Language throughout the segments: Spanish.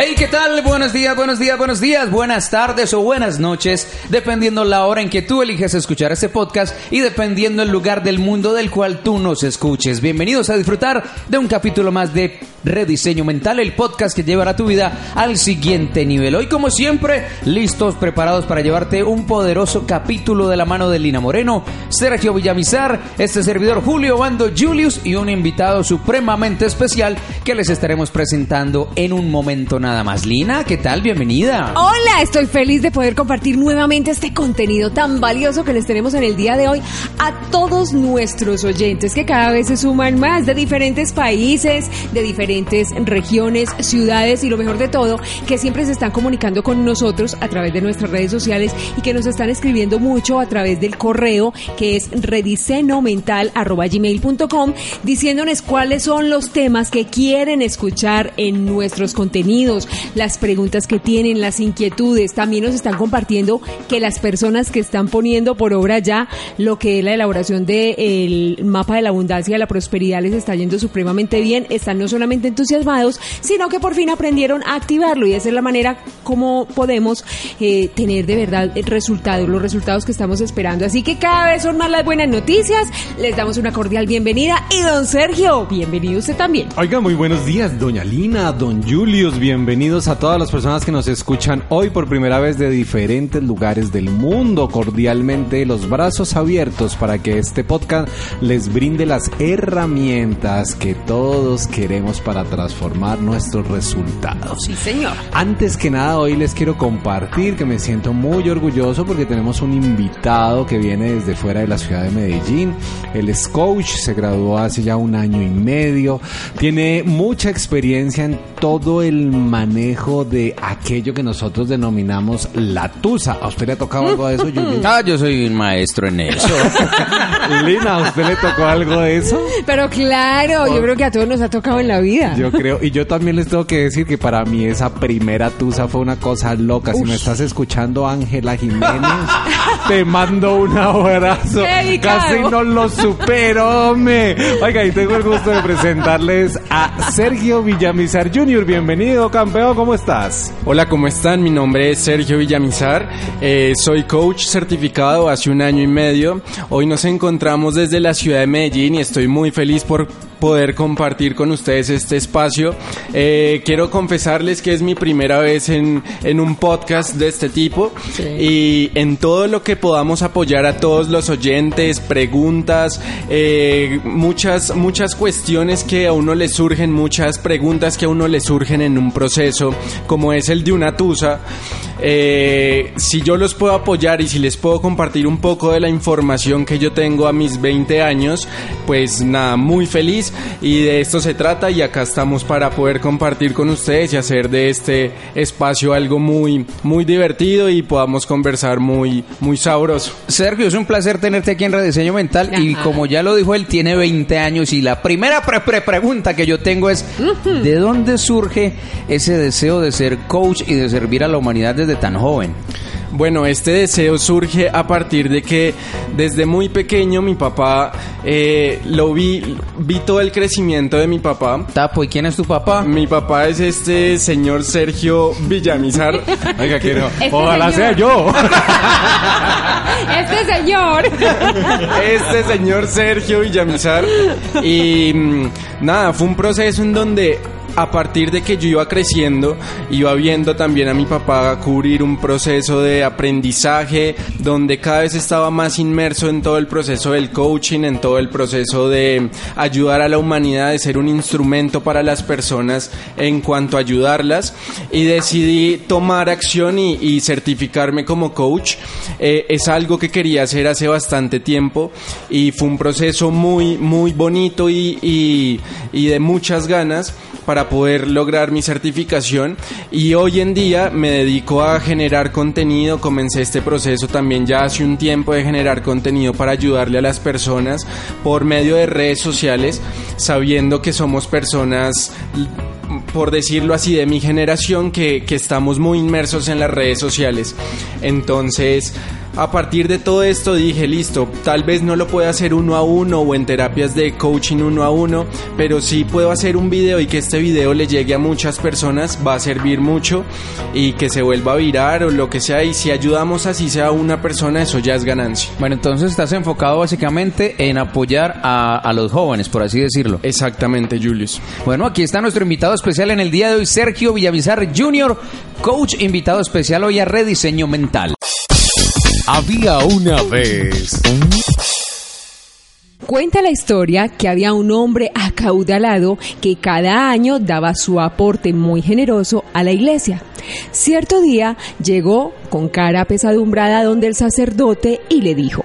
Hey, ¿qué tal? Buenos días, buenos días, buenos días, buenas tardes o buenas noches, dependiendo la hora en que tú eliges escuchar este podcast y dependiendo el lugar del mundo del cual tú nos escuches. Bienvenidos a disfrutar de un capítulo más de Rediseño Mental, el podcast que llevará tu vida al siguiente nivel. Hoy, como siempre, listos, preparados para llevarte un poderoso capítulo de la mano de Lina Moreno, Sergio Villamizar, este servidor Julio Bando Julius y un invitado supremamente especial que les estaremos presentando en un momento nada más. Lina, ¿qué tal? Bienvenida. Hola, estoy feliz de poder compartir nuevamente este contenido tan valioso que les tenemos en el día de hoy a todos nuestros oyentes que cada vez se suman más de diferentes países, de diferentes regiones, ciudades y lo mejor de todo, que siempre se están comunicando con nosotros a través de nuestras redes sociales y que nos están escribiendo mucho a través del correo que es redisenomental.gmail.com diciéndonos cuáles son los temas que quieren escuchar en nuestros contenidos, las preguntas que tienen, las inquietudes. También nos están compartiendo que las personas que están poniendo por obra ya lo que es la elaboración del mapa de la abundancia y de la prosperidad les está yendo supremamente bien. Están no solamente entusiasmados, sino que por fin aprendieron a activarlo y esa es la manera como podemos eh, tener de verdad resultados, los resultados que estamos esperando. Así que cada vez son más las buenas noticias. Les damos una cordial bienvenida y don Sergio, bienvenido usted también. Oiga, muy buenos días, doña Lina, don Julius, bienvenidos a todas las personas que nos escuchan hoy por primera vez de diferentes lugares del mundo. Cordialmente los brazos abiertos para que este podcast les brinde las herramientas que todos queremos para transformar nuestros resultados. Sí, señor. Antes que nada, hoy les quiero compartir que me siento muy orgulloso porque tenemos un invitado que viene desde fuera de la ciudad de Medellín. Él es coach, se graduó hace ya un año y medio, tiene mucha experiencia en todo el manejo de aquello que nosotros denominamos la tusa. ¿A usted le ha tocado algo de eso, Yuli? Ah, yo soy un maestro en eso. Lina, ¿a usted le tocó algo de eso? Pero claro, yo creo que a todos nos ha tocado en la vida. Yo creo, y yo también les tengo que decir que para mí esa primera tusa fue una cosa loca. Si me estás escuchando, Ángela Jiménez, te mando un abrazo. Casi no lo supero, me. Oiga, y tengo el gusto de presentarles a Sergio Villamizar Jr. Bienvenido, campeón, ¿cómo estás? Hola, ¿cómo están? Mi nombre es Sergio Villamizar, eh, soy coach certificado hace un año y medio. Hoy nos encontramos desde la ciudad de Medellín y estoy muy feliz por poder compartir con ustedes este espacio. Eh, quiero confesarles que es mi primera vez en, en un podcast de este tipo y en todo lo que podamos apoyar a todos los oyentes, preguntas, eh, muchas, muchas cuestiones que a uno le surgen, muchas preguntas que a uno le surgen en un proceso, como es el de una tusa. Eh, si yo los puedo apoyar y si les puedo compartir un poco de la información que yo tengo a mis 20 años, pues nada, muy feliz. Y de esto se trata y acá estamos para poder compartir con ustedes y hacer de este espacio algo muy, muy divertido y podamos conversar muy, muy sabroso. Sergio, es un placer tenerte aquí en Rediseño Mental y como ya lo dijo, él tiene 20 años y la primera pre pre pregunta que yo tengo es ¿de dónde surge ese deseo de ser coach y de servir a la humanidad desde tan joven? Bueno, este deseo surge a partir de que desde muy pequeño mi papá eh, lo vi, vi todo el crecimiento de mi papá. Tapo, ¿y quién es tu papá? Mi papá es este señor Sergio Villamizar. Oiga, que no. Este Ojalá señor. sea yo. Este señor. este señor Sergio Villamizar. Y mm, nada, fue un proceso en donde a partir de que yo iba creciendo, iba viendo también a mi papá cubrir un proceso de aprendizaje donde cada vez estaba más inmerso en todo el proceso del coaching, en todo el proceso de ayudar a la humanidad, de ser un instrumento para las personas en cuanto a ayudarlas y decidí tomar acción y, certificarme como coach. Eh, es algo que quería hacer hace bastante tiempo y fue un proceso muy, muy bonito y, y de muchas ganas para poder lograr mi certificación y hoy en día me dedico a generar contenido, comencé este proceso también ya hace un tiempo de generar contenido para ayudarle a las personas por medio de redes sociales, sabiendo que somos personas por decirlo así, de mi generación que, que, estamos muy inmersos en las redes sociales. Entonces, a partir de todo esto dije, listo, tal vez no lo pueda hacer uno a uno o en terapias de coaching uno a uno, pero sí puedo hacer un video y que este video le llegue a muchas personas, va a servir mucho y que se vuelva a virar o lo que sea. Y si ayudamos así sea una persona, eso ya es ganancia. Bueno, entonces estás enfocado básicamente en apoyar a, a los jóvenes, por así decirlo. Exactamente, Julius. Bueno, aquí está nuestro invitado especial en el día de hoy, Sergio Villamizar Jr., coach invitado especial hoy a Rediseño Mental. Había una vez. Cuenta la historia que había un hombre acaudalado que cada año daba su aporte muy generoso a la iglesia. Cierto día llegó con cara pesadumbrada donde el sacerdote y le dijo,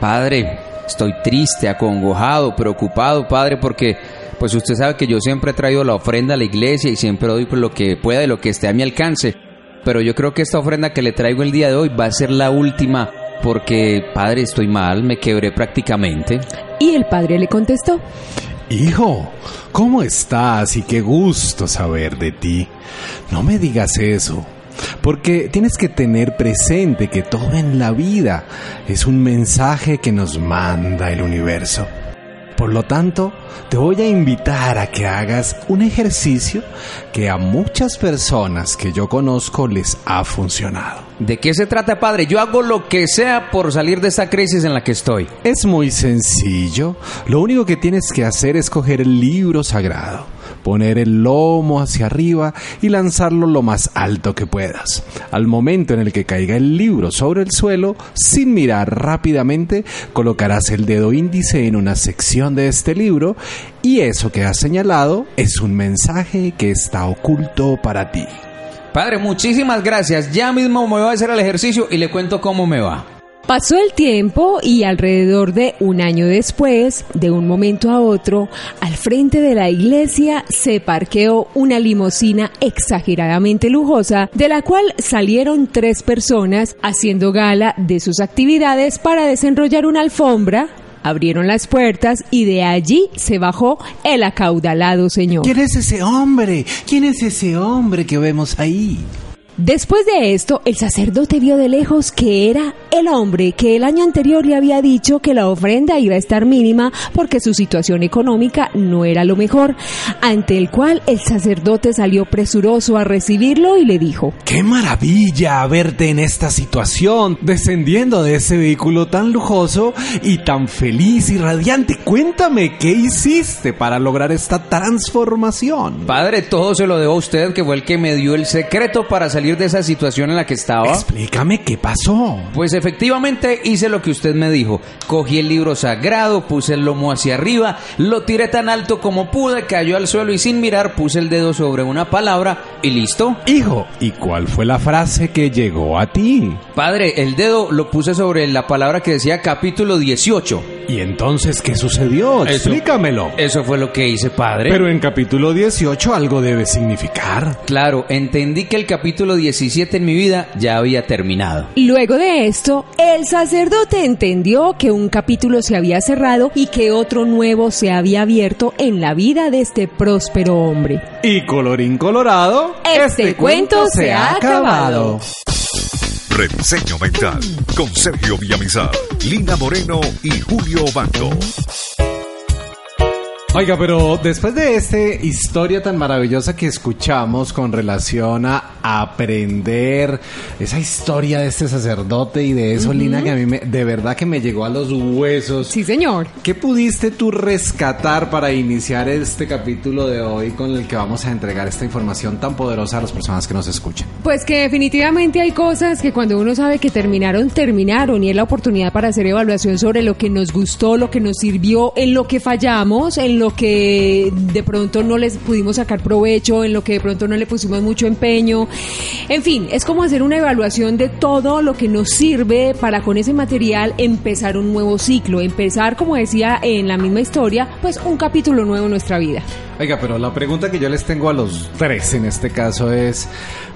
Padre, estoy triste, acongojado, preocupado, Padre, porque pues usted sabe que yo siempre he traído la ofrenda a la iglesia y siempre doy por lo que pueda y lo que esté a mi alcance pero yo creo que esta ofrenda que le traigo el día de hoy va a ser la última porque, padre, estoy mal, me quebré prácticamente. Y el padre le contestó, Hijo, ¿cómo estás? Y qué gusto saber de ti. No me digas eso, porque tienes que tener presente que todo en la vida es un mensaje que nos manda el universo. Por lo tanto, te voy a invitar a que hagas un ejercicio que a muchas personas que yo conozco les ha funcionado. ¿De qué se trata, padre? Yo hago lo que sea por salir de esta crisis en la que estoy. Es muy sencillo. Lo único que tienes que hacer es coger el libro sagrado poner el lomo hacia arriba y lanzarlo lo más alto que puedas. Al momento en el que caiga el libro sobre el suelo, sin mirar rápidamente, colocarás el dedo índice en una sección de este libro y eso que has señalado es un mensaje que está oculto para ti. Padre, muchísimas gracias. Ya mismo me voy a hacer el ejercicio y le cuento cómo me va. Pasó el tiempo y alrededor de un año después, de un momento a otro, al frente de la iglesia se parqueó una limusina exageradamente lujosa, de la cual salieron tres personas haciendo gala de sus actividades para desenrollar una alfombra, abrieron las puertas y de allí se bajó el acaudalado señor. ¿Quién es ese hombre? ¿Quién es ese hombre que vemos ahí? Después de esto, el sacerdote vio de lejos que era el hombre que el año anterior le había dicho que la ofrenda iba a estar mínima porque su situación económica no era lo mejor, ante el cual el sacerdote salió presuroso a recibirlo y le dijo, ¡Qué maravilla verte en esta situación, descendiendo de ese vehículo tan lujoso y tan feliz y radiante! Cuéntame, ¿qué hiciste para lograr esta transformación? Padre, todo se lo debo a usted, que fue el que me dio el secreto para salir de esa situación en la que estaba? Explícame qué pasó. Pues efectivamente hice lo que usted me dijo. Cogí el libro sagrado, puse el lomo hacia arriba, lo tiré tan alto como pude, cayó al suelo y sin mirar puse el dedo sobre una palabra y listo. Hijo, ¿y cuál fue la frase que llegó a ti? Padre, el dedo lo puse sobre la palabra que decía capítulo 18. ¿Y entonces qué sucedió? Explícamelo. Eso fue lo que hice, padre. Pero en capítulo 18 algo debe significar. Claro, entendí que el capítulo 17 en mi vida ya había terminado. Luego de esto, el sacerdote entendió que un capítulo se había cerrado y que otro nuevo se había abierto en la vida de este próspero hombre. Y colorín colorado, este, cuento se ha acabado. Rediseño Mental con Sergio Villamizar, Lina Moreno y Julio Bando. Oiga, pero después de esta historia tan maravillosa que escuchamos con relación a aprender esa historia de este sacerdote y de eso, Lina, que a mí me, de verdad que me llegó a los huesos. Sí, señor. ¿Qué pudiste tú rescatar para iniciar este capítulo de hoy con el que vamos a entregar esta información tan poderosa a las personas que nos escuchan? Pues que definitivamente hay cosas que cuando uno sabe que terminaron, terminaron y es la oportunidad para hacer evaluación sobre lo que nos gustó, lo que nos sirvió, en lo que fallamos, en lo que de pronto no les pudimos sacar provecho, en lo que de pronto no le pusimos mucho empeño. En fin, es como hacer una evaluación de todo lo que nos sirve para con ese material empezar un nuevo ciclo, empezar, como decía en la misma historia, pues un capítulo nuevo en nuestra vida. Oiga, pero la pregunta que yo les tengo a los tres en este caso es,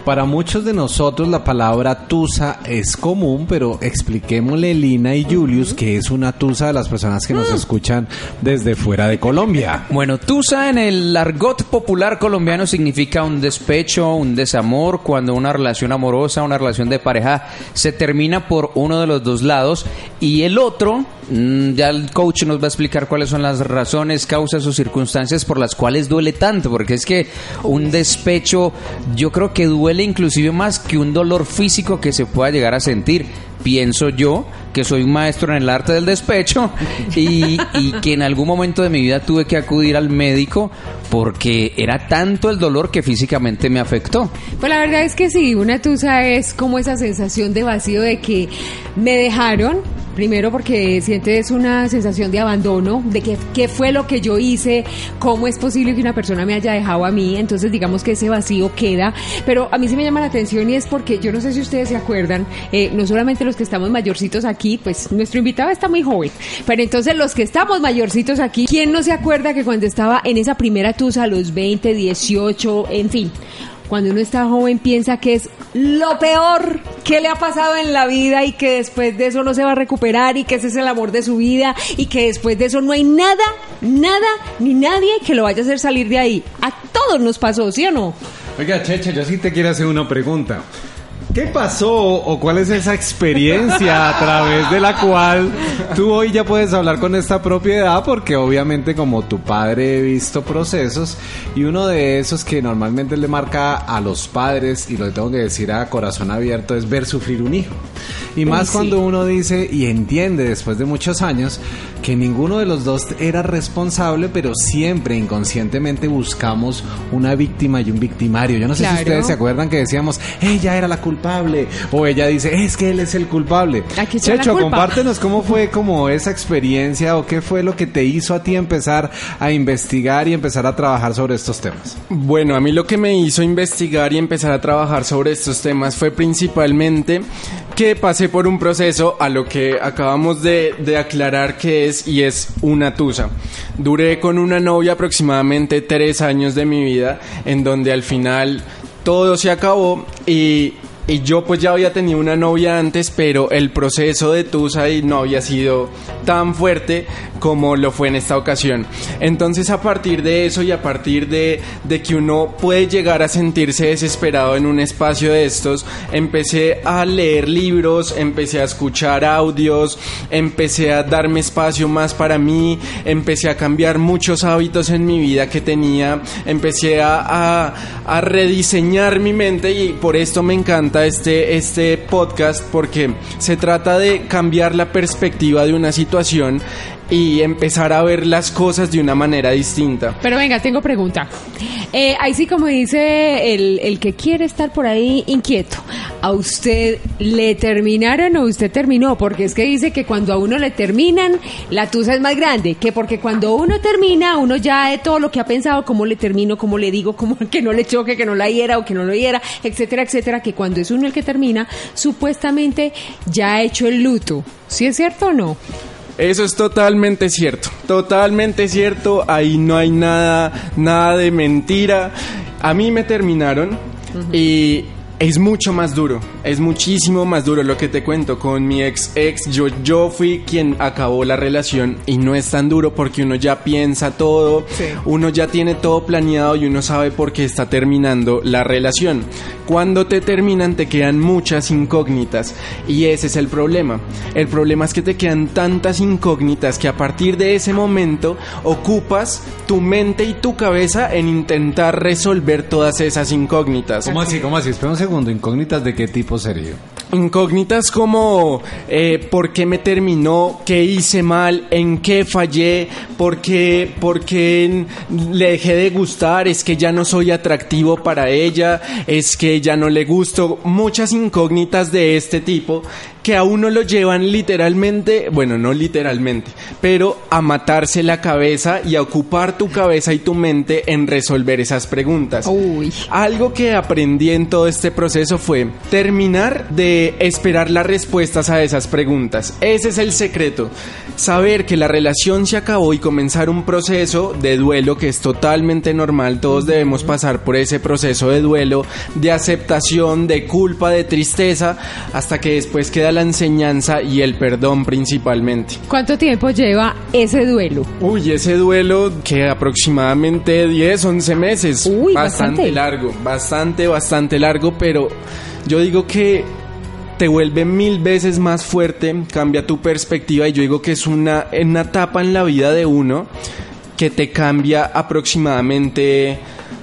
para muchos de nosotros la palabra tusa es común, pero expliquémosle Lina y Julius que es una tusa de las personas que nos escuchan desde fuera de Colombia. Bueno, tusa en el argot popular colombiano significa un despecho, un desamor, cuando una relación amorosa, una relación de pareja se termina por uno de los dos lados y el otro, mm, ya el coach nos va a explicar cuáles son las razones, causas o circunstancias por las cuales duele tanto, porque es que un despecho yo creo que duele inclusive más que un dolor físico que se pueda llegar a sentir pienso yo, que soy un maestro en el arte del despecho y, y, que en algún momento de mi vida tuve que acudir al médico porque era tanto el dolor que físicamente me afectó. Pues la verdad es que sí, una tusa es como esa sensación de vacío de que me dejaron, Primero porque sientes una sensación de abandono, de que qué fue lo que yo hice, cómo es posible que una persona me haya dejado a mí, entonces digamos que ese vacío queda, pero a mí sí me llama la atención y es porque yo no sé si ustedes se acuerdan, eh, no solamente los que estamos mayorcitos aquí, pues nuestro invitado está muy joven, pero entonces los que estamos mayorcitos aquí, ¿quién no se acuerda que cuando estaba en esa primera tusa a los 20, 18, en fin, cuando uno está joven piensa que es lo peor que le ha pasado en la vida y que después de eso no se va a recuperar y que ese es el amor de su vida y que después de eso no hay nada, nada ni nadie que lo vaya a hacer salir de ahí. A todos nos pasó, ¿sí o no? Oiga, Cheche, yo sí te quiero hacer una pregunta. ¿Qué pasó o cuál es esa experiencia a través de la cual tú hoy ya puedes hablar con esta propiedad? Porque obviamente como tu padre he visto procesos y uno de esos que normalmente le marca a los padres y lo tengo que decir a corazón abierto es ver sufrir un hijo. Y más sí. cuando uno dice y entiende después de muchos años que ninguno de los dos era responsable, pero siempre inconscientemente buscamos una víctima y un victimario. Yo no sé Claro. si ustedes se acuerdan que decíamos, ella era la culpable, o ella dice, es que él es el culpable. Aquí está la Checho, culpa. compártenos cómo fue como esa experiencia o qué fue lo que te hizo a ti empezar a investigar y empezar a trabajar sobre estos temas. Bueno, a mí lo que me hizo investigar y empezar a trabajar sobre estos temas fue principalmente que pasé por un proceso a lo que acabamos de, de aclarar que es y es una tusa. Duré con una novia aproximadamente tres años de mi vida en donde al final todo se acabó y, y yo pues ya había tenido una novia antes, pero el proceso de Tusa y no había sido tan fuerte como lo fue en esta ocasión. Entonces a partir de eso y a partir de, de que uno puede llegar a sentirse desesperado en un espacio de estos, empecé a leer libros, empecé a escuchar audios, empecé a darme espacio más para mí, empecé a cambiar muchos hábitos en mi vida que tenía, empecé a, a, a rediseñar mi mente y por esto me encanta este, este podcast porque se trata de cambiar la perspectiva de una situación y empezar a ver las cosas de una manera distinta. Pero venga, tengo pregunta. Eh, ahí sí, como dice el, el que quiere estar por ahí inquieto, ¿a usted le terminaron o usted terminó? Porque es que dice que cuando a uno le terminan, la tusa es más grande, que porque cuando uno termina, uno ya de todo lo que ha pensado, cómo le termino, cómo le digo, cómo que no le choque, que no la hiera o que no lo hiera, etcétera, etcétera, que cuando es uno el que termina, supuestamente ya ha hecho el luto. ¿Sí es cierto o no? Eso es totalmente cierto, totalmente cierto, ahí no hay nada, nada de mentira. A mí me terminaron y es mucho más duro, Es muchísimo más duro lo que te cuento. Con mi ex ex, yo, yo fui quien acabó la relación y no es tan duro porque uno ya piensa todo, uno ya tiene todo planeado y uno sabe por qué está terminando la relación. Cuando te terminan te quedan muchas incógnitas y ese es el problema. El problema es que te quedan tantas incógnitas que a partir de ese momento ocupas tu mente y tu cabeza en intentar resolver todas esas incógnitas. ¿Cómo así? ¿Cómo así? Espera un segundo. ¿Incógnitas de qué tipo Incógnitas como eh, por qué me terminó, qué hice mal, en qué fallé, por qué, por qué le dejé de gustar, es que ya no soy atractivo para ella, es que ya no le gusto. Muchas incógnitas de este tipo que a uno lo llevan literalmente, bueno, no literalmente, pero a matarse la cabeza y a ocupar tu cabeza y tu mente en resolver esas preguntas. Uy. Algo que aprendí en todo este proceso fue terminar de esperar las respuestas a esas preguntas. Ese es el secreto. Saber que la relación se acabó y comenzar un proceso de duelo que es totalmente normal. Todos debemos pasar por ese proceso de duelo, de aceptación, de culpa, de tristeza, hasta que después queda la enseñanza y el perdón principalmente. ¿Cuánto tiempo lleva ese duelo? Uy, ese duelo que aproximadamente 10, 11 meses. Uy, bastante, bastante. largo, bastante, bastante largo, pero yo digo que te vuelve mil veces más fuerte, cambia tu perspectiva y yo digo que es una, una etapa en la vida de uno que te cambia aproximadamente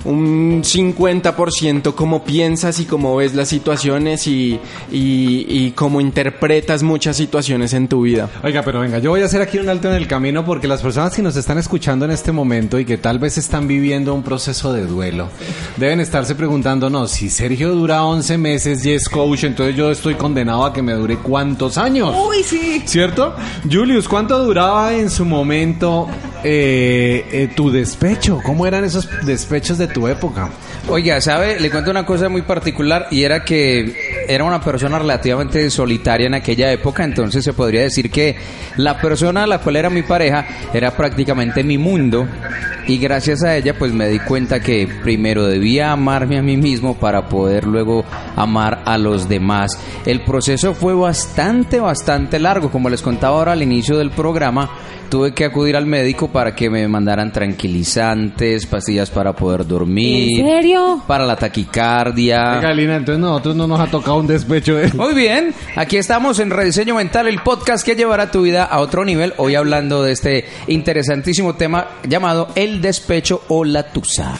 un 50% cómo piensas y cómo ves las situaciones y, y, y cómo interpretas muchas situaciones en tu vida. Oiga, pero venga, yo voy a hacer aquí un alto en el camino porque las personas que nos están escuchando en este momento y que tal vez están viviendo un proceso de duelo, deben estarse preguntando, no, si Sergio dura 11 meses y es coach, entonces yo estoy condenado a que me dure cuántos años. Uy, sí. ¿Cierto? Julius, ¿cuánto duraba en su momento eh, eh, tu despecho? ¿Cómo eran esos despechos de tu época? Oiga, ¿sabe? Le cuento una cosa muy particular y era que era una persona relativamente solitaria en aquella época, entonces se podría decir que la persona a la cual era mi pareja era prácticamente mi mundo y gracias a ella pues me di cuenta que primero debía amarme a mí mismo para poder luego amar a los demás. El proceso fue bastante, bastante largo, como les contaba ahora al inicio del programa, tuve que acudir al médico para que me mandaran tranquilizantes, pastillas para poder dormir. ¿En serio? Para la taquicardia. Oiga, Lina, entonces nosotros no nos ha tocado un despecho de... Muy bien, aquí estamos en Rediseño Mental, el podcast que llevará tu vida a otro nivel. Hoy hablando de este interesantísimo tema llamado el despecho o la tusa.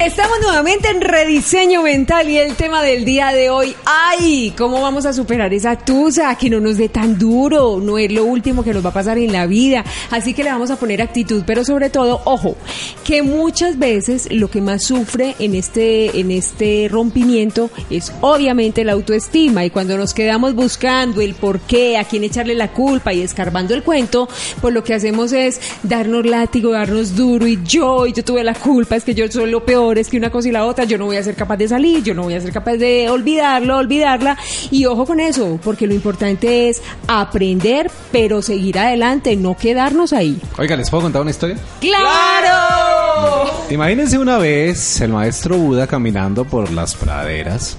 Estamos nuevamente en rediseño mental y el tema del día de hoy, ay, ¿cómo vamos a superar esa tusa? Que no nos dé tan duro, no es lo último que nos va a pasar en la vida, así que le vamos a poner actitud, pero sobre todo, ojo, que muchas veces lo que más sufre en este, en este rompimiento es obviamente la autoestima. Y cuando nos quedamos buscando el por qué, a quién echarle la culpa y escarbando el cuento, pues lo que hacemos es darnos látigo, darnos duro. Y yo, y yo tuve la culpa, es que yo soy lo peor es que una cosa y la otra, yo no voy a ser capaz de salir, yo no voy a ser capaz de olvidarlo, olvidarla. Y ojo con eso, porque lo importante es aprender, pero seguir adelante, no quedarnos ahí. Oiga, ¿les puedo contar una historia? ¡Claro! Imagínense una vez el maestro Buda caminando por las praderas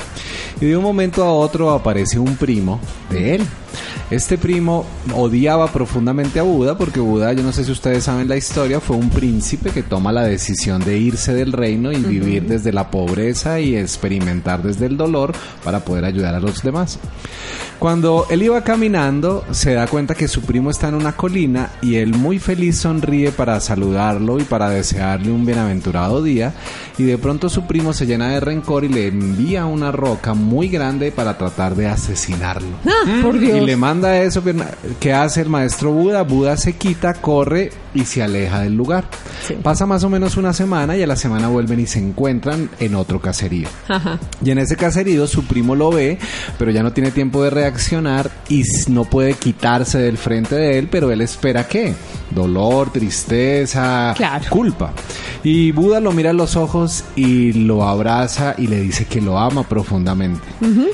y de un momento a otro aparece un primo de él. Este primo odiaba profundamente a Buda porque Buda, yo no sé si ustedes saben la historia, fue un príncipe que toma la decisión de irse del reino y vivir desde la pobreza y experimentar desde el dolor para poder ayudar a los demás. Cuando él iba caminando, se da cuenta que su primo está en una colina y él muy feliz sonríe para saludarlo y para desearle un bienaventurado día y de pronto su primo se llena de rencor y le envía una roca muy grande para tratar de asesinarlo. Ah, por Dios. Y le manda eso. ¿Qué hace el maestro Buda? Buda se quita, corre y se aleja del lugar. Sí. Pasa más o menos una semana y a la semana vuelven y se encuentran en otro caserío. Ajá. Y en ese caserío su primo lo ve, pero ya no tiene tiempo de reaccionar y no puede quitarse del frente de él, pero él espera qué? Dolor, tristeza, Claro. culpa. Y Buda lo mira a los ojos y lo abraza y le dice que lo ama profundamente.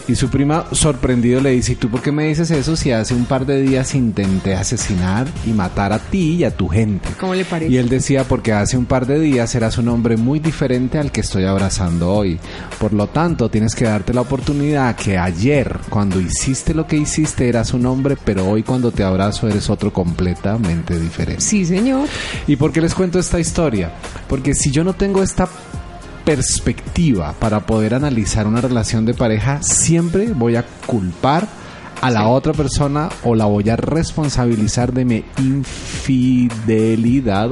Y su prima sorprendido le dice, ¿y tú por qué me dices eso si hace un par de días intenté asesinar y matar a ti y a tu gente? ¿Cómo le parece? Y él decía, porque hace un par de días eras un hombre muy diferente al que estoy abrazando hoy. Por lo tanto, tienes que darte la oportunidad que ayer, cuando hiciste lo que hiciste, eras un hombre, pero hoy cuando te abrazo eres otro completamente diferente. Sí, señor. ¿Y por qué les cuento esta historia? Porque si yo no tengo esta perspectiva para poder analizar una relación de pareja, siempre voy a culpar a la otra persona o la voy a responsabilizar de mi infidelidad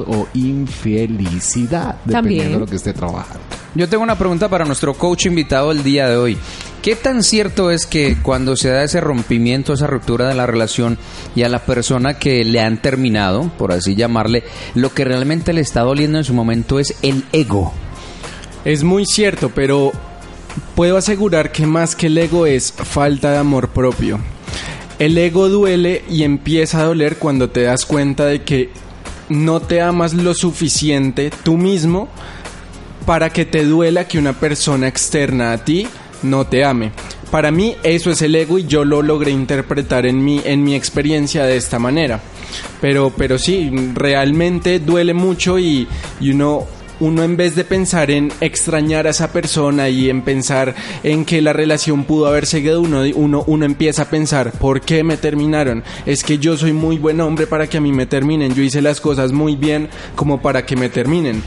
o infelicidad, dependiendo También. de lo que esté trabajando. Yo tengo una pregunta para nuestro coach invitado el día de hoy. ¿Qué tan cierto es que cuando se da ese rompimiento, esa ruptura de la relación y a la persona que le han terminado, por así llamarle, lo que realmente le está doliendo en su momento es el ego? Es muy cierto, pero puedo asegurar que más que el ego es falta de amor propio. El ego duele y empieza a doler cuando te das cuenta de que no te amas lo suficiente tú mismo para que te duela que una persona externa a ti no te ame. Para mí eso es el ego y yo lo logré interpretar en mi, en mi experiencia de esta manera. Pero, pero sí, realmente duele mucho y, y uno, uno en vez de pensar en extrañar a esa persona y en pensar en que la relación pudo haber seguido, uno, uno, uno empieza a pensar, ¿por qué me terminaron? Es que yo soy muy buen hombre para que a mí me terminen, yo hice las cosas muy bien como para que me terminen.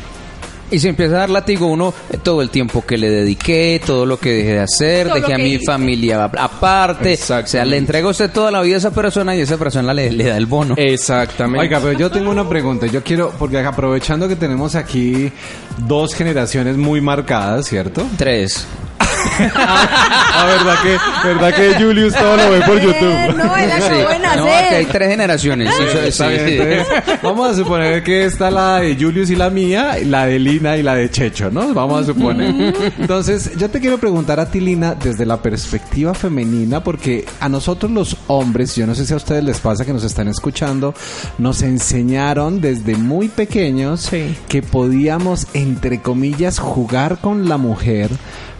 Y se empieza a dar látigo uno eh, todo el tiempo que le dediqué, todo lo que dejé de hacer, Todo dejé a mi hice. familia aparte. O sea, le entrega usted toda la vida a esa persona y esa persona le, le da el bono. Exactamente. Oiga, pero yo tengo una pregunta. Yo quiero, porque aprovechando que tenemos aquí dos generaciones muy marcadas, ¿cierto? Tres. Ah, verdad que, verdad que Julius todo lo ve por YouTube. no, él acabó de No, aquí hay tres generaciones. sí, sí, Está sí. bien, entonces, vamos a suponer que está la de Julius y la mía, la de Lina y la de Checho, ¿no? Vamos a suponer. Entonces, yo te quiero preguntar a ti, Lina, desde la perspectiva femenina, porque a nosotros los hombres, yo no sé si a ustedes les pasa que nos están escuchando, nos enseñaron desde muy pequeños Sí. que podíamos, entre comillas, jugar con la mujer.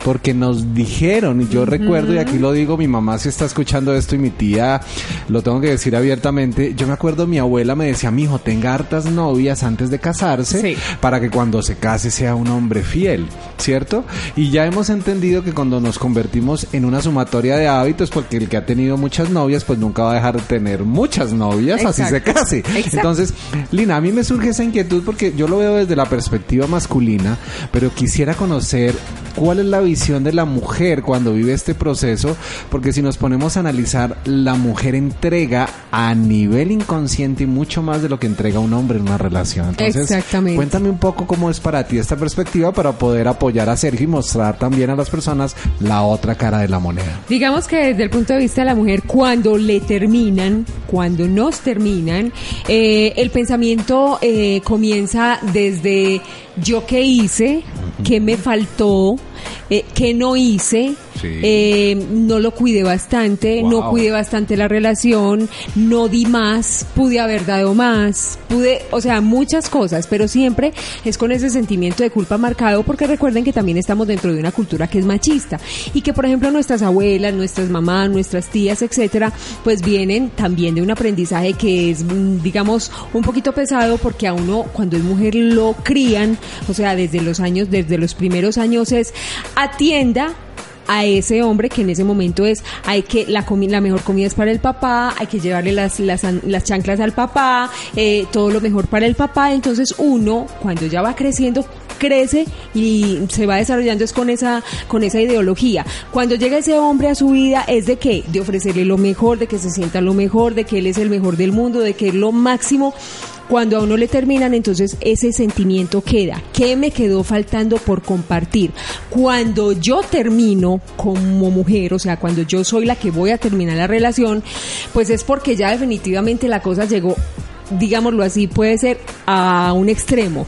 Porque nos dijeron, y yo recuerdo, y aquí lo digo, mi mamá si está escuchando esto y mi tía, lo tengo que decir abiertamente, yo me acuerdo mi abuela me decía, mi hijo, tenga hartas novias antes de casarse, Sí. para que cuando se case sea un hombre fiel, ¿cierto? Y ya hemos entendido que cuando nos convertimos en una sumatoria de hábitos, porque el que ha tenido muchas novias, pues nunca va a dejar de tener muchas novias, así se case. Exacto. Entonces, Lina, a mí me surge esa inquietud porque yo lo veo desde la perspectiva masculina, pero quisiera conocer cuál es la visión de la mujer cuando vive este proceso, porque si nos ponemos a analizar, la mujer entrega a nivel inconsciente y mucho más de lo que entrega un hombre en una relación. Entonces, Exactamente. cuéntame un poco cómo es para ti esta perspectiva para poder apoyar a Sergio y mostrar también a las personas la otra cara de la moneda. Digamos que desde el punto de vista de la mujer, cuando le terminan, cuando nos terminan, eh, el pensamiento eh, comienza desde yo qué hice, qué me faltó, eh, qué no hice, Sí. eh, no lo cuidé bastante, no cuidé bastante la relación, no di más, pude haber dado más, pude, o sea, muchas cosas, pero siempre es con ese sentimiento de culpa marcado porque recuerden que también estamos dentro de una cultura que es machista y que por ejemplo nuestras abuelas, nuestras mamás, nuestras tías, etcétera, pues vienen también de un aprendizaje que es mm, digamos un poquito pesado porque a uno cuando es mujer lo crían, o sea, desde los años desde los primeros años es atienda a ese hombre que en ese momento es hay que la la mejor comida es para el papá hay que llevarle las las, las chanclas al papá eh, todo lo mejor para el papá. Entonces uno cuando ya va creciendo crece y se va desarrollando es con esa con esa ideología. Cuando llega ese hombre a su vida es de que de ofrecerle lo mejor de que se sienta lo mejor de que él es el mejor del mundo de que es lo máximo cuando a uno le terminan, entonces ese sentimiento queda. ¿Qué me quedó faltando por compartir? Cuando yo termino como mujer, o sea, cuando yo soy la que voy a terminar la relación, pues es porque ya definitivamente la cosa llegó, digámoslo así, puede ser a un extremo.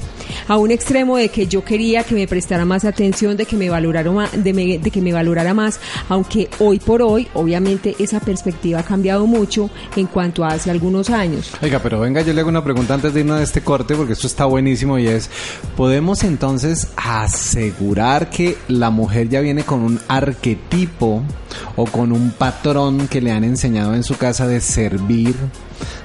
A un extremo de que yo quería que me prestara más atención, de que me valorara más, de, me- de que me valorara más, aunque hoy por hoy, obviamente, esa perspectiva ha cambiado mucho en cuanto a hace algunos años. Oiga, pero venga, yo le hago una pregunta antes de irnos de este corte, porque esto está buenísimo y es, ¿podemos entonces asegurar que la mujer ya viene con un arquetipo o con un patrón que le han enseñado en su casa de servir,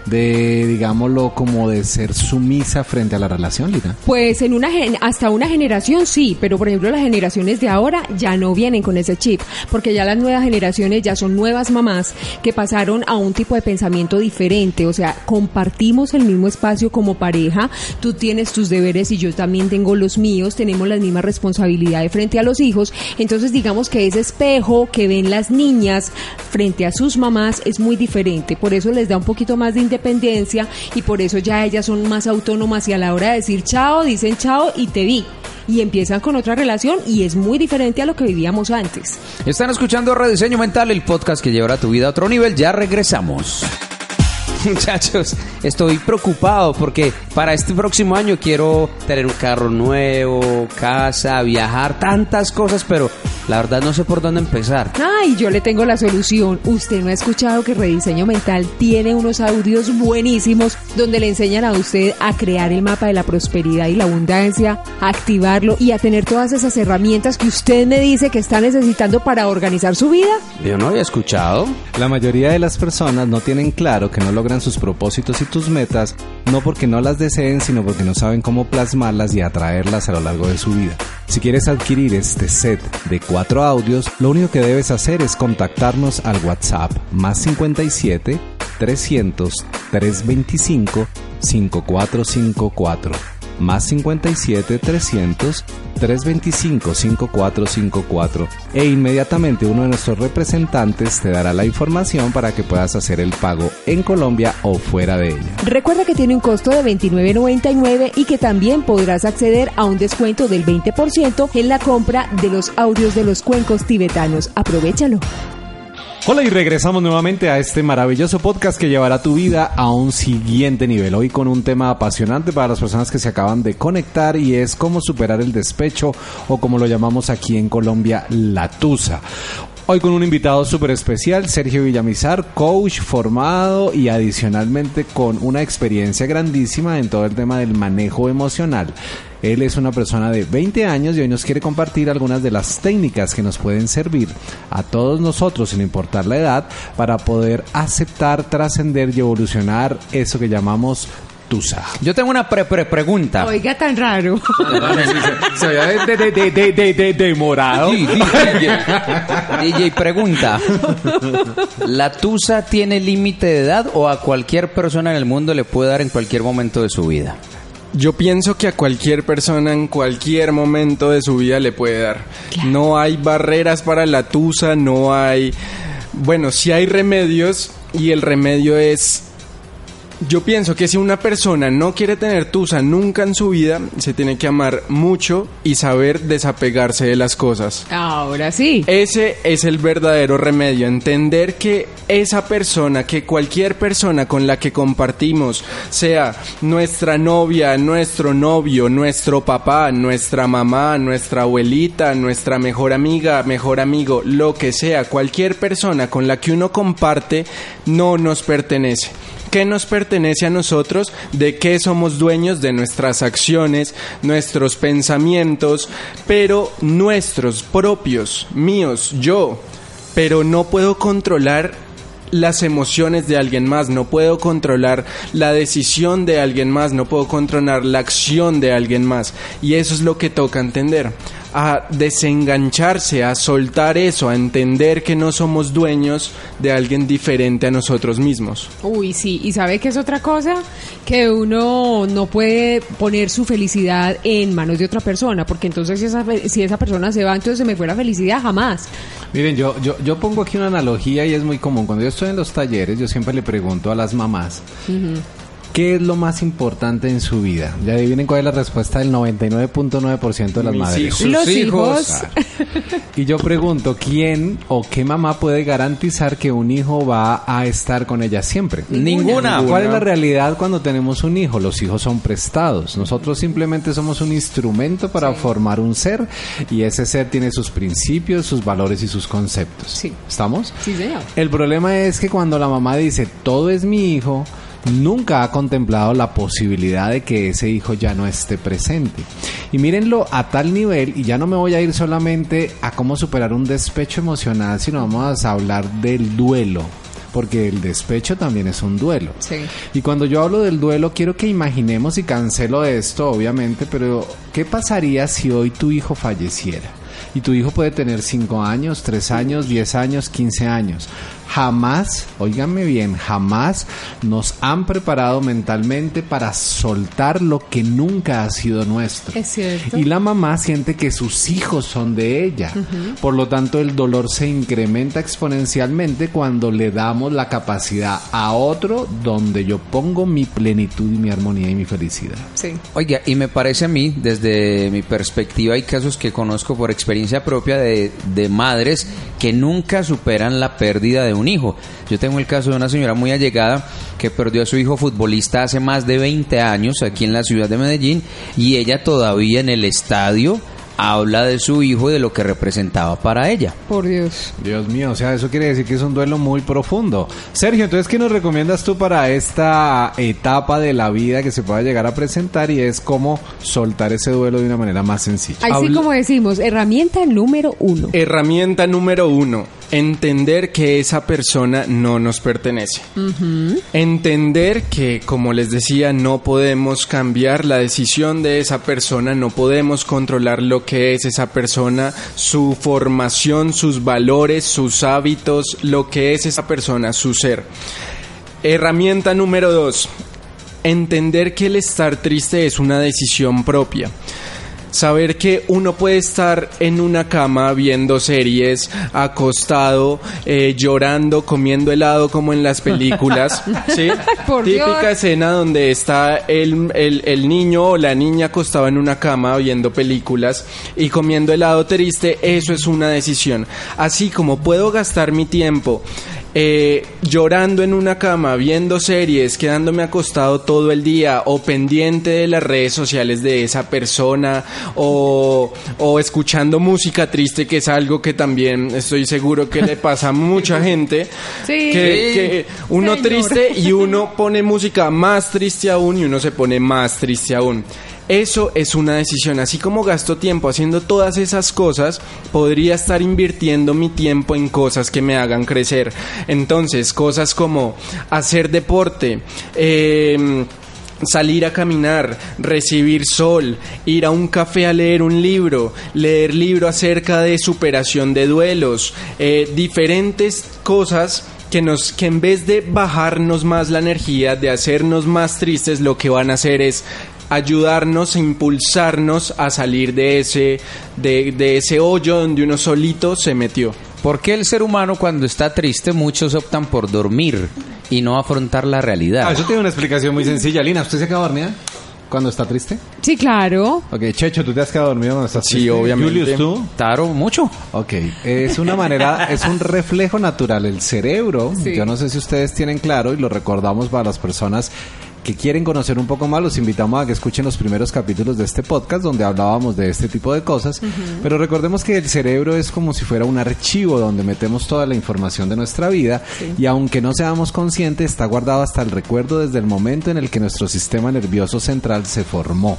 de, digámoslo, como de ser sumisa frente a la relación, Lina? Pues en una gen- hasta una generación sí, pero por ejemplo las generaciones de ahora ya no vienen con ese chip, porque ya las nuevas generaciones ya son nuevas mamás que pasaron a un tipo de pensamiento diferente, o sea, compartimos el mismo espacio como pareja, tú tienes tus deberes y yo también tengo los míos, tenemos las mismas responsabilidades frente a los hijos, entonces digamos que ese espejo que ven las niñas frente a sus mamás es muy diferente, por eso les da un poquito más de independencia y por eso ya ellas son más autónomas y a la hora de decir chao, dicen chao y te vi. Y empiezan con otra relación y es muy diferente a lo que vivíamos antes. Están escuchando Rediseño Mental, el podcast que llevará tu vida a otro nivel. Ya regresamos. Muchachos, estoy preocupado porque para este próximo año quiero tener un carro nuevo, casa, viajar, tantas cosas, pero la verdad no sé por dónde empezar. Ay, yo le tengo la solución. Usted no ha escuchado que Rediseño Mental tiene unos audios buenísimos donde le enseñan a usted a crear el mapa de la prosperidad y la abundancia, a activarlo y a tener todas esas herramientas que usted me dice que está necesitando para organizar su vida. Yo no había escuchado. La mayoría de las personas no tienen claro que no logran sus propósitos y tus metas, no porque no las deseen, sino porque no saben cómo plasmarlas y atraerlas a lo largo de su vida. Si quieres adquirir este set de cuatro audios, lo único que debes hacer es contactarnos al WhatsApp más 57 300 325 5454 más 57 300 325 5454 e inmediatamente uno de nuestros representantes te dará la información para que puedas hacer el pago en Colombia o fuera de ella. Recuerda que tiene un costo de $29.99 y que también podrás acceder a un descuento del 20% en la compra de los audios de los cuencos tibetanos. Aprovechalo. Hola y regresamos nuevamente a este maravilloso podcast que llevará tu vida a un siguiente nivel. Hoy con un tema apasionante para las personas que se acaban de conectar y es cómo superar el despecho o como lo llamamos aquí en Colombia, la tusa. Hoy con un invitado súper especial, Sergio Villamizar, coach formado y adicionalmente con una experiencia grandísima en todo el tema del manejo emocional. Él es una persona de 20 años y hoy nos quiere compartir algunas de las técnicas que nos pueden servir a todos nosotros, sin importar la edad, para poder aceptar, trascender y evolucionar eso que llamamos tusa. Yo tengo una pre-pre-pregunta. Oiga, tan raro. Se veía de, de, de, de, de, de- demorado. Sí, DJ, DJ, pregunta. ¿La tusa tiene límite de edad o a cualquier persona en el mundo le puede dar en cualquier momento de su vida? Yo pienso que a cualquier persona en cualquier momento de su vida le puede dar. No hay barreras para la tusa, no hay... Bueno, sí hay remedios y el remedio es yo pienso que si una persona no quiere tener tusa nunca en su vida, se tiene que amar mucho y saber desapegarse de las cosas. Ahora sí. Ese es el verdadero remedio, entender que esa persona, que cualquier persona con la que compartimos, sea nuestra novia, nuestro novio, nuestro papá, nuestra mamá, nuestra abuelita, nuestra mejor amiga, mejor amigo, lo que sea, cualquier persona con la que uno comparte, no nos pertenece qué nos pertenece a nosotros, de qué somos dueños de nuestras acciones, nuestros pensamientos, pero nuestros propios, míos, yo. Pero no puedo controlar las emociones de alguien más, no puedo controlar la decisión de alguien más, no puedo controlar la acción de alguien más. Y eso es lo que toca entender a desengancharse, a soltar eso, a entender que no somos dueños de alguien diferente a nosotros mismos. Uy, sí, y sabe que es otra cosa que uno no puede poner su felicidad en manos de otra persona, porque entonces si esa, si esa persona se va, entonces se me fue la felicidad jamás. Miren, yo, yo, yo pongo aquí una analogía y es muy común. Cuando yo estoy en los talleres, yo siempre le pregunto a las mamás, ¿Qué es lo más importante en su vida? Ya adivinen cuál es la respuesta del 99.9% de las Mis madres. hijos. Los hijos. Y yo pregunto, ¿quién o qué mamá puede garantizar que un hijo va a estar con ella siempre? Ninguna. ¿Cuál es la realidad cuando tenemos un hijo? Los hijos son prestados. Nosotros simplemente somos un instrumento para formar un ser y ese ser tiene sus principios, sus valores y sus conceptos. Sí. ¿Estamos? Sí, señor. El problema es que cuando la mamá dice, todo es mi hijo, nunca ha contemplado la posibilidad de que ese hijo ya no esté presente. Y mírenlo a tal nivel, y ya no me voy a ir solamente a cómo superar un despecho emocional, sino vamos a hablar del duelo. Porque el despecho también es un duelo. Sí. Y cuando yo hablo del duelo, quiero que imaginemos y cancelo esto, obviamente, pero ¿qué pasaría si hoy tu hijo falleciera? Y tu hijo puede tener 5 años, 3 años, 10 años, 15 años. Jamás, óiganme bien, jamás nos han preparado mentalmente para soltar lo que nunca ha sido nuestro. Es cierto. Y la mamá siente que sus hijos son de ella. Por lo tanto, el dolor se incrementa exponencialmente cuando le damos la capacidad a otro donde yo pongo mi plenitud y mi armonía y mi felicidad. Sí. Oiga, y me parece a mí, desde mi perspectiva, hay casos que conozco por experiencia propia de, de madres que nunca superan la pérdida de un hijo. Yo tengo el caso de una señora muy allegada que perdió a su hijo futbolista hace más de 20 años aquí en la ciudad de Medellín y ella todavía en el estadio habla de su hijo y de lo que representaba para ella. Por Dios. Dios mío, o sea, eso quiere decir que es un duelo muy profundo. Sergio, entonces, ¿qué nos recomiendas tú para esta etapa de la vida que se pueda llegar a presentar y es cómo soltar ese duelo de una manera más sencilla? Así como decimos, herramienta número uno. Herramienta número uno, entender que esa persona no nos pertenece. Entender que, como les decía, no podemos cambiar la decisión de esa persona, no podemos controlar lo que es esa persona, su formación, sus valores, sus hábitos, lo que es esa persona, su ser. Herramienta número dos, entender que el estar triste es una decisión propia. Saber que uno puede estar en una cama viendo series, acostado, eh, llorando, comiendo helado como en las películas, ¿sí? Por Típica Dios. escena donde está el, el- el niño o la niña acostado en una cama viendo películas y comiendo helado triste, eso es una decisión. Así como puedo gastar mi tiempo eh, llorando en una cama, viendo series, quedándome acostado todo el día o pendiente de las redes sociales de esa persona o, o escuchando música triste, que es algo que también estoy seguro que le pasa a mucha gente. Sí. Que, que uno Señor. triste y uno pone música más triste aún y uno se pone más triste aún. Eso es una decisión. Así como gasto tiempo haciendo todas esas cosas, podría estar invirtiendo mi tiempo en cosas que me hagan crecer. Entonces, cosas como hacer deporte, eh, salir a caminar, recibir sol, ir a un café a leer un libro, leer libro acerca de superación de duelos, eh, diferentes cosas que nos que en vez de bajarnos más la energía, de hacernos más tristes, lo que van a hacer es ayudarnos, e impulsarnos a salir de ese, de, de ese hoyo donde uno solito se metió. ¿Por qué el ser humano cuando está triste muchos optan por dormir y no afrontar la realidad? Ah, eso tiene una explicación muy sencilla. Lina, ¿usted se queda dormida cuando está triste? Sí, claro. Ok, Checho, ¿tú te has quedado dormido cuando estás Sí, triste? obviamente. Julius, ¿tú? Claro, mucho. Ok, es una manera, es un reflejo natural. El cerebro, Sí. yo no sé si ustedes tienen claro y lo recordamos para las personas que quieren conocer un poco más, los invitamos a que escuchen los primeros capítulos de este podcast donde hablábamos de este tipo de cosas. Pero recordemos que el cerebro es como si fuera un archivo donde metemos toda la información de nuestra vida y aunque no seamos conscientes, está guardado hasta el recuerdo desde el momento en el que nuestro sistema nervioso central se formó.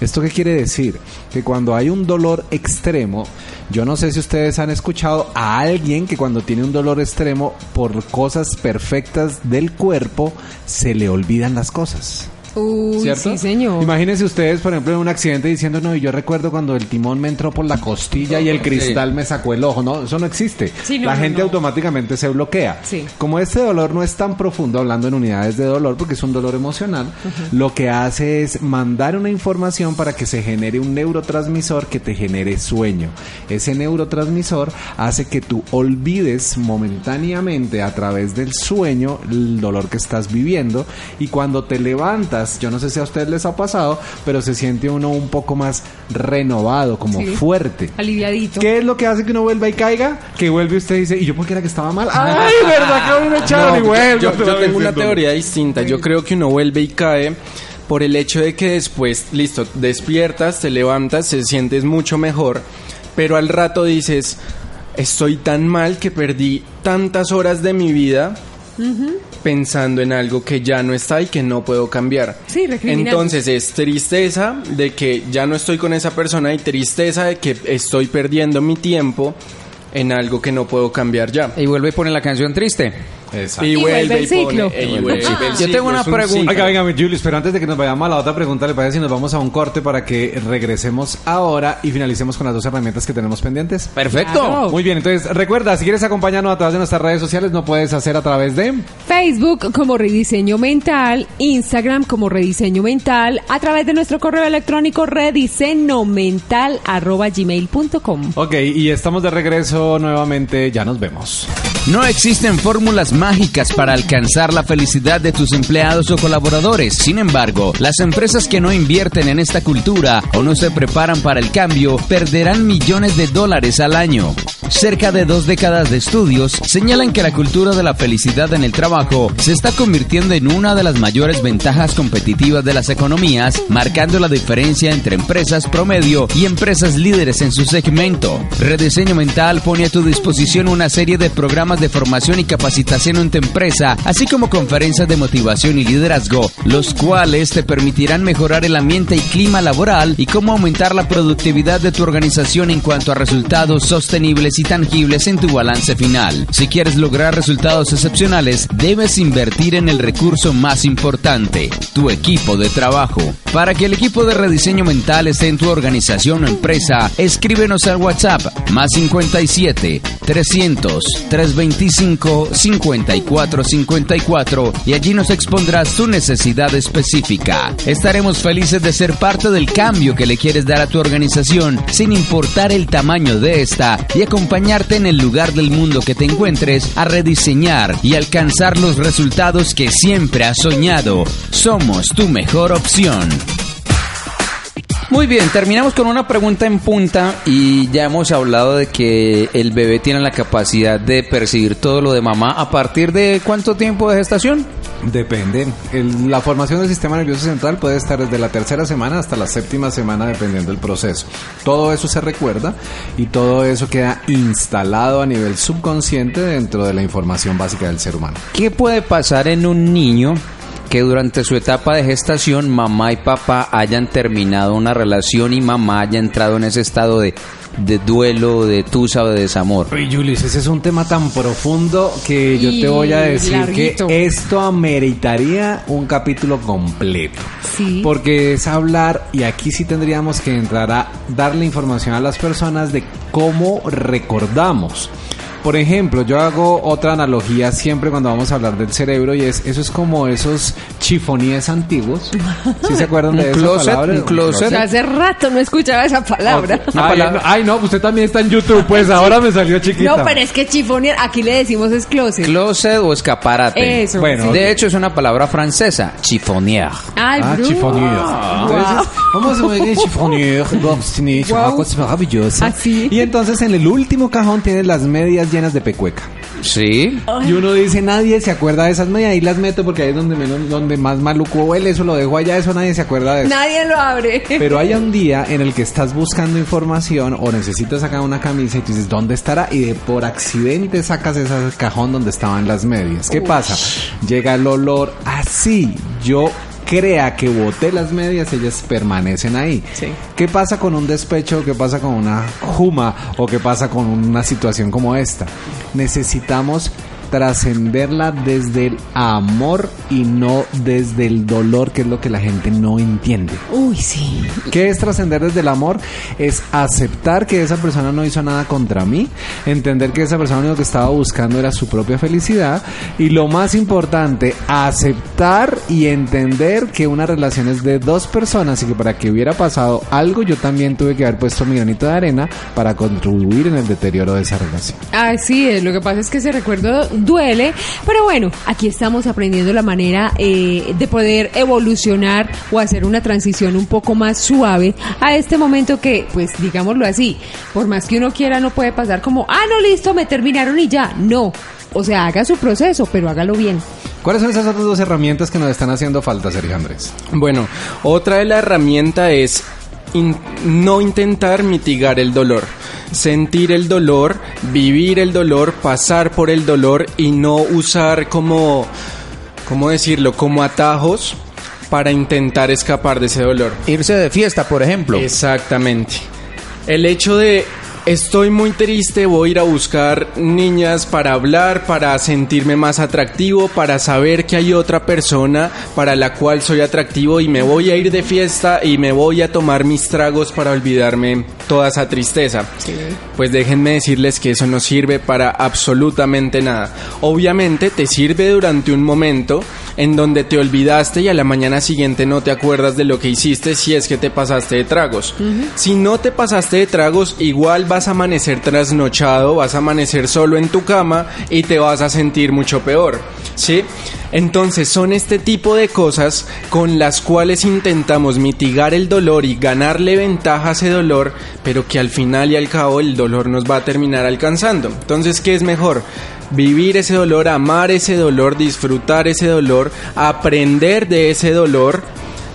¿Esto qué quiere decir? Que cuando hay un dolor extremo, yo no sé si ustedes han escuchado a alguien que cuando tiene un dolor extremo por cosas perfectas del cuerpo se le olvidan las cosas cosas. Uy, ¿Cierto? sí, señor. Imagínense ustedes, por ejemplo, en un accidente diciendo, no, y yo recuerdo cuando el timón me entró por la costilla y el cristal me sacó el ojo. No, eso no existe. Sí, no, la no, gente no. automáticamente se bloquea. Sí. Como este dolor no es tan profundo, hablando en unidades de dolor, porque es un dolor emocional, lo que hace es mandar una información para que se genere un neurotransmisor que te genere sueño. Ese neurotransmisor hace que tú olvides momentáneamente a través del sueño el dolor que estás viviendo y cuando te levantas, yo no sé si a ustedes les ha pasado, pero se siente uno un poco más renovado, como Sí. fuerte. Aliviadito. ¿Qué es lo que hace que uno vuelva y caiga? Que vuelve y usted dice, ¿y yo por qué era que estaba mal? ¡Ay, verdad que me echaron y No, vuelvo! yo, otra yo vez tengo una teoría distinta. Yo creo que uno vuelve y cae por el hecho de que después, listo, despiertas, te levantas, te sientes mucho mejor, pero al rato dices, estoy tan mal que perdí tantas horas de mi vida pensando en algo que ya no está y que no puedo cambiar. Sí. Entonces es tristeza de que ya no estoy con esa persona y tristeza de que estoy perdiendo mi tiempo en algo que no puedo cambiar ya. Y vuelve y pone la canción triste. Exacto. Y vuelve el ciclo. pone- y vuelve el Yo ciclo, tengo una pregunta. Oiga, venga, mi Julius, pero antes de que nos vayamos a la otra pregunta, ¿le parece si nos vamos a un corte para que regresemos ahora y finalicemos con las dos herramientas que tenemos pendientes? Perfecto. Claro. Muy bien, entonces recuerda, si quieres acompañarnos a través de nuestras redes sociales, no puedes hacer a través de... Facebook como Rediseño Mental, Instagram como Rediseño Mental, a través de nuestro correo electrónico gmail.com. Ok, y estamos de regreso nuevamente, ya nos vemos. No existen fórmulas mágicas para alcanzar la felicidad de tus empleados o colaboradores. Sin embargo, las empresas que no invierten en esta cultura o no se preparan para el cambio perderán millones de dólares al año. Cerca de dos décadas de estudios señalan que la cultura de la felicidad en el trabajo se está convirtiendo en una de las mayores ventajas competitivas de las economías, marcando la diferencia entre empresas promedio y empresas líderes en su segmento. Rediseño Mental pone a tu disposición una serie de programas de formación y capacitación en tu empresa, así como conferencias de motivación y liderazgo, los cuales te permitirán mejorar el ambiente y clima laboral y cómo aumentar la productividad de tu organización en cuanto a resultados sostenibles y tangibles en tu balance final. Si quieres lograr resultados excepcionales, debes invertir en el recurso más importante, tu equipo de trabajo. Para que el equipo de rediseño mental esté en tu organización o empresa, escríbenos al WhatsApp más 57 300 325 5454 y allí nos expondrás tu necesidad específica. Estaremos felices de ser parte del cambio que le quieres dar a tu organización, sin importar el tamaño de esta, y acompañarte en el lugar del mundo que te encuentres a rediseñar y alcanzar los resultados que siempre has soñado. Somos tu mejor opción. Muy bien, terminamos con una pregunta en punta y ya hemos hablado de que el bebé tiene la capacidad de percibir todo lo de mamá a partir de cuánto tiempo de gestación. Depende. El- la formación del sistema nervioso central puede estar desde la tercera semana hasta la séptima semana dependiendo del proceso. Todo eso se recuerda y todo eso queda instalado a nivel subconsciente dentro de la información básica del ser humano. ¿Qué puede pasar en un niño que durante su etapa de gestación mamá y papá hayan terminado una relación y mamá haya entrado en ese estado de, de duelo, de tusa o de desamor? Oye, Julius, ese es un tema tan profundo que yo te voy a Y decir larguito. que esto ameritaría un capítulo completo. Sí. Porque es hablar, y aquí sí tendríamos que entrar a darle información a las personas de cómo recordamos. Por ejemplo, yo hago otra analogía siempre cuando vamos a hablar del cerebro y es eso es como esos chifoníes antiguos. ¿Sí se acuerdan de esa closet, palabra? un closet. Hace rato no escuchaba esa palabra. Ay, no, ay, no, usted también está en YouTube, pues ahora me salió chiquita. No, pero es que chifonier, aquí le decimos es closet. Closet o escaparate. Eso. Bueno, De hecho, es una palabra francesa, chiffonier. Ay, Ah, Bruno. chiffonier. Entonces, vamos a ver chiffonier, sí, es una Wow. cosa maravillosa. ¿Ah? Y entonces en el último cajón tiene las medias llenas de pecueca. Sí. Y uno dice, nadie se acuerda de esas medias, ahí las meto porque ahí es donde menos, donde más maluco huele, eso lo dejo allá, eso nadie se acuerda de eso. Nadie lo abre. Pero hay un día en el que estás buscando información o necesitas sacar una camisa y tú dices, ¿dónde estará? Y de por accidente sacas ese cajón donde estaban las medias. ¿Qué pasa? Llega el olor así. Yo crea que boté las medias, ellas permanecen ahí. Sí. ¿Qué pasa con un despecho? ¿Qué pasa con una juma? ¿O qué pasa con una situación como esta? Necesitamos trascenderla desde el amor y no desde el dolor, que es lo que la gente no entiende. Uy, sí. ¿Qué es trascender desde el amor? Es aceptar que esa persona no hizo nada contra mí, entender que esa persona lo único que estaba buscando era su propia felicidad y lo más importante, aceptar y entender que una relación es de dos personas y que para que hubiera pasado algo yo también tuve que haber puesto mi granito de arena para contribuir en el deterioro de esa relación. Así es, lo que pasa es que ese recuerdo duele, pero bueno, aquí estamos aprendiendo la manera eh, de poder evolucionar o hacer una transición un poco más suave a este momento que, pues digámoslo así, por más que uno quiera no puede pasar como, ah, no, listo, me terminaron y ya, no. O sea, haga su proceso, pero hágalo bien. ¿Cuáles son esas otras dos herramientas que nos están haciendo falta, Sergio Andrés? Bueno, otra de la herramienta es in- no intentar mitigar el dolor. Sentir el dolor, vivir el dolor, pasar por el dolor y no usar como, ¿cómo decirlo? Como atajos para intentar escapar de ese dolor. Irse de fiesta, por ejemplo. Exactamente. El hecho de estoy muy triste, voy a ir a buscar niñas para hablar, para sentirme más atractivo, para saber que hay otra persona para la cual soy atractivo y me voy a ir de fiesta y me voy a tomar mis tragos para olvidarme toda esa tristeza. Pues déjenme decirles que eso no sirve para absolutamente nada. Obviamente te sirve durante un momento en donde te olvidaste y a la mañana siguiente no te acuerdas de lo que hiciste si es que te pasaste de tragos. Si no te pasaste de tragos, igual vas a amanecer trasnochado, vas a amanecer solo en tu cama y te vas a sentir mucho peor. ¿Sí? Entonces son este tipo de cosas con las cuales intentamos mitigar el dolor y ganarle ventaja a ese dolor, pero que al final y al cabo el dolor nos va a terminar alcanzando. Entonces, ¿qué es mejor? Vivir ese dolor, amar ese dolor, disfrutar ese dolor, aprender de ese dolor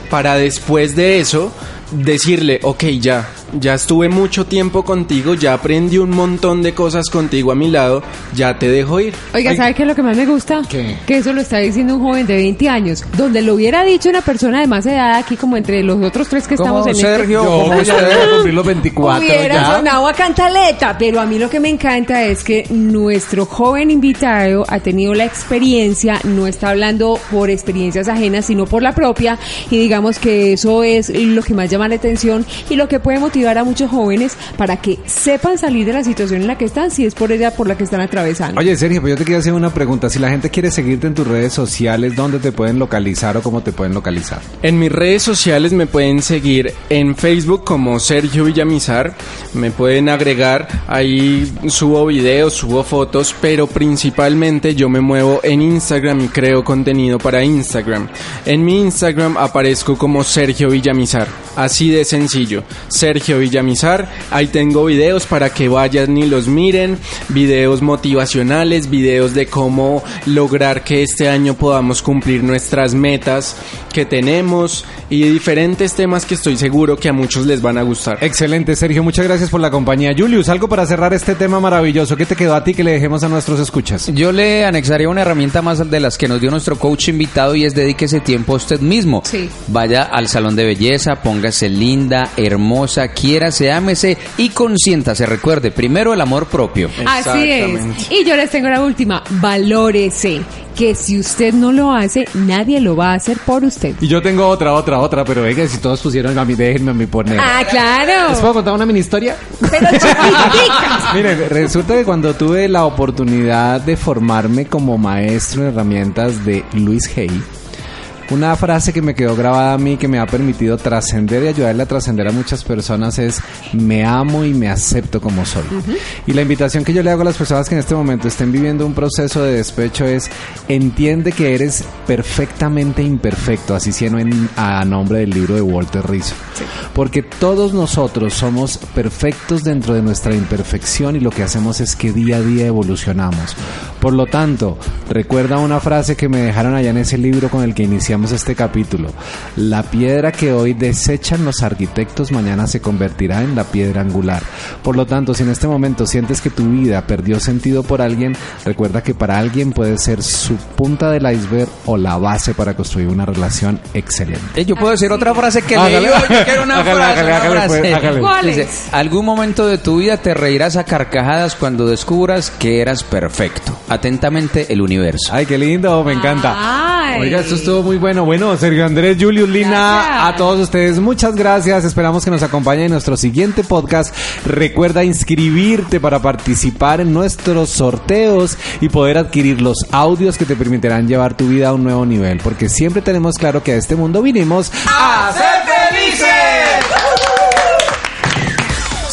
para después de eso decirle, ok, ya, ya estuve mucho tiempo contigo, ya aprendí un montón de cosas contigo a mi lado, ya te dejo ir. Oiga, ¿sabe qué es lo que más me gusta? ¿Qué? Que eso lo está diciendo un joven de 20 años. Donde lo hubiera dicho una persona de más edad aquí, como entre los otros tres que estamos en Sergio, este... como ya usted. debe cumplir los 24 Hubiera ya. sonado a cantaleta, pero a mí lo que me encanta es que nuestro joven invitado ha tenido la experiencia, no está hablando por experiencias ajenas, sino por la propia, y digamos que eso es lo que más llama la atención y lo que puede motivar a muchos jóvenes para que sepan salir de la situación en la que están, si es por ella por la que están atravesando. Oye, Sergio, pues yo te quería hacer una pregunta. Si la gente quiere seguirte en tus redes sociales, ¿dónde te pueden localizar o cómo te pueden localizar? En mis redes sociales me pueden seguir en Facebook como Sergio Villamizar, me pueden agregar, ahí subo videos, subo fotos, pero principalmente yo me muevo en Instagram y creo contenido para Instagram. En mi Instagram aparezco como Sergio Villamizar, así de sencillo, Sergio Villamizar, ahí tengo videos para que vayan y los miren, videos motivacionales, videos de cómo lograr que este año podamos cumplir nuestras metas que tenemos y diferentes temas que estoy seguro que a muchos les van a gustar. Excelente, Sergio. Muchas gracias por la compañía. Julius, algo para cerrar este tema maravilloso. ¿Qué te quedó a ti que le dejemos a nuestros escuchas? Yo le anexaría una herramienta más de las que nos dio nuestro coach invitado y es dedíquese tiempo a usted mismo. Sí. Vaya al salón de belleza, póngase linda, hermosa, quiérase, ámese y consiéntase. Recuerde, primero el amor propio. Así es. Y yo les tengo la última, valórese. Que si usted no lo hace, nadie lo va a hacer por usted. Y yo tengo otra, otra, otra, pero venga, si todos pusieron a mí, déjenme a mí poner. Ah, claro. ¿Les puedo contar una mini historia? Pero chiquitica. Miren, resulta que cuando tuve la oportunidad de formarme como maestro en herramientas de Luis Hay, una frase que me quedó grabada a mí, que me ha permitido trascender y ayudarle a trascender a muchas personas es, me amo y me acepto como soy. Y la invitación que yo le hago a las personas que en este momento estén viviendo un proceso de despecho es, entiende que eres perfectamente imperfecto, así siendo en, a nombre del libro de Walter Rizzo. Porque todos nosotros somos perfectos dentro de nuestra imperfección y lo que hacemos es que día a día evolucionamos. Por lo tanto, recuerda una frase que me dejaron allá en ese libro con el que iniciamos este capítulo. La piedra que hoy desechan los arquitectos mañana se convertirá en la piedra angular. Por lo tanto, si en este momento sientes que tu vida perdió sentido por alguien, recuerda que para alguien puede ser su punta del iceberg o la base para construir una relación excelente. Eh, Yo puedo decir otra frase que leí. Yo quiero una frase, pues, algún momento de tu vida te reirás a carcajadas cuando descubras que eras perfecto. Atentamente, el universo. Ay, qué lindo, me encanta. Ay. Oiga, esto estuvo muy bueno. Bueno, Sergio Andrés, Julius, Lina, Gracias. a todos ustedes, muchas gracias. Esperamos que nos acompañen en nuestro siguiente podcast. Recuerda inscribirte para participar en nuestros sorteos y poder adquirir los audios que te permitirán llevar tu vida a un nuevo nivel. Porque siempre tenemos claro que a este mundo vinimos a ser felices.